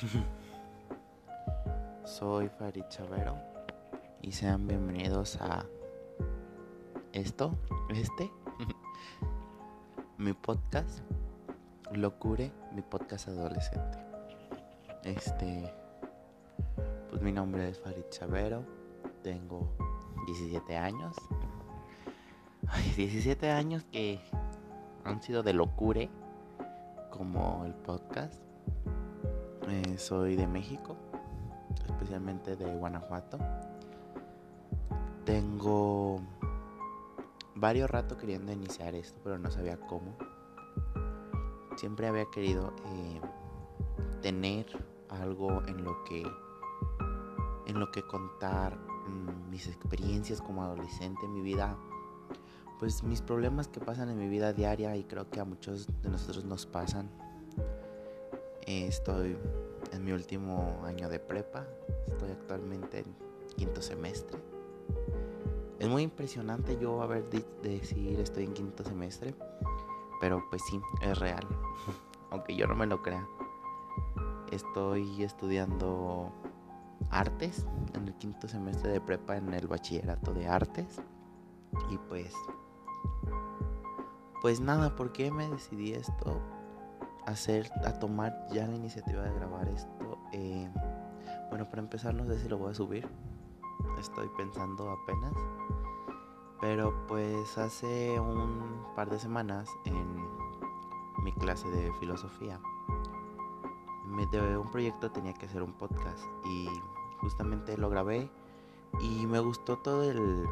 Soy Farid Chavero y sean bienvenidos a esto, este, mi podcast, Locure, mi podcast adolescente. Este, pues mi nombre es Farid Chavero, tengo 17 años. Ay, 17 años que han sido de locure, como el podcast. Eh, soy de México, especialmente de Guanajuato. Tengo varios ratos queriendo iniciar esto, pero no sabía cómo. Siempre había querido eh, tener algo en lo que en lo que contar mm, mis experiencias como adolescente, mi vida, pues mis problemas que pasan en mi vida diaria y creo que a muchos de nosotros nos pasan. Eh, estoy en mi último año de prepa, estoy actualmente en quinto semestre. Es muy impresionante yo haber de decir estoy en quinto semestre, pero pues sí, es real, aunque yo no me lo crea. Estoy estudiando artes en el quinto semestre de prepa en el bachillerato de artes y pues pues nada, ¿por qué me decidí esto? Hacer, a tomar ya la iniciativa de grabar esto. Eh, bueno, para empezar no sé si lo voy a subir. Estoy pensando apenas. Pero pues hace un par de semanas en mi clase de filosofía de un proyecto tenía que hacer un podcast y justamente lo grabé y me gustó todo el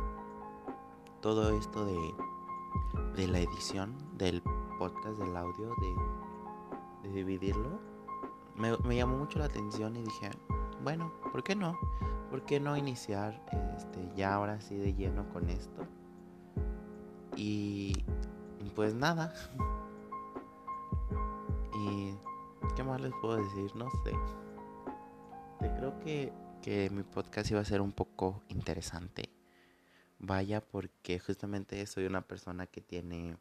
todo esto de, de la edición del podcast del audio de, de dividirlo me, llamó mucho la atención y dije bueno por qué no por qué no iniciar este ya ahora sí de lleno con esto y pues nada. Y qué más les puedo decir no sé. Creo que que mi podcast iba a ser un poco interesante. Vaya porque justamente soy una persona que tiene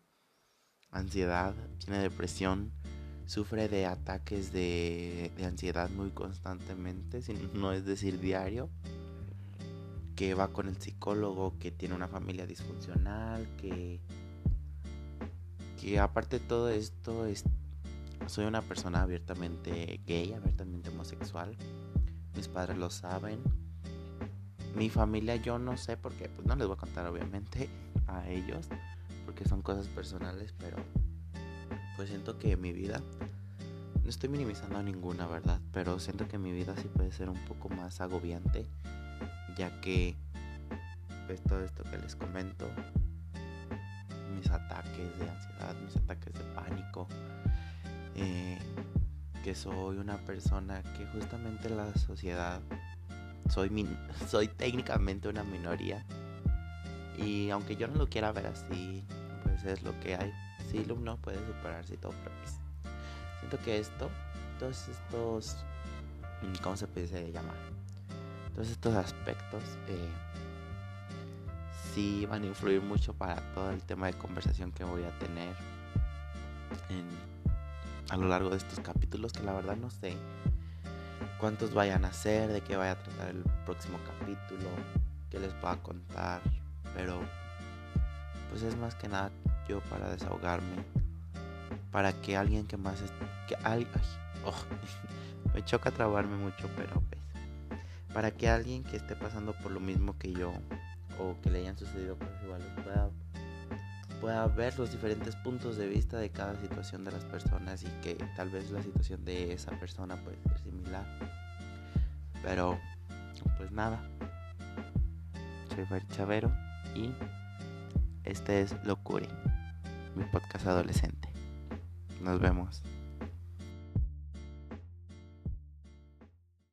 ansiedad, tiene depresión, sufre de ataques de, de ansiedad muy constantemente, si no es decir diario, que va con el psicólogo, que tiene una familia disfuncional, que, que aparte de todo esto es, soy una persona abiertamente gay, abiertamente homosexual mis padres lo saben. Mi familia yo no sé porque pues no les voy a contar obviamente a ellos porque son cosas personales, pero pues siento que mi vida no estoy minimizando ninguna, ¿verdad? Pero siento que mi vida sí puede ser un poco más agobiante, ya que pues todo esto que les comento, mis ataques de ansiedad, mis ataques de pánico, eh, que soy una persona que justamente la sociedad soy soy técnicamente una minoría y aunque yo no lo quiera ver así pues es lo que hay sí uno puede superarse y todo pero pues, siento que esto todos estos cómo se puede llamar todos estos aspectos eh, sí van a influir mucho para todo el tema de conversación que voy a tener en a lo largo de estos capítulos que la verdad no sé cuántos vayan a ser, de qué vaya a tratar el próximo capítulo, qué les pueda contar, pero pues es más que nada yo para desahogarme, para que alguien que más que alguien, oh, me choca trabarme mucho, pero pues para que alguien que esté pasando por lo mismo que yo o que le hayan sucedido cosas iguales pueda pueda ver los diferentes puntos de vista de cada situación de las personas y que tal vez la situación de esa persona puede ser similar. Pero, pues nada. Soy Fer Chavero y este es Locure, mi podcast adolescente. Nos vemos.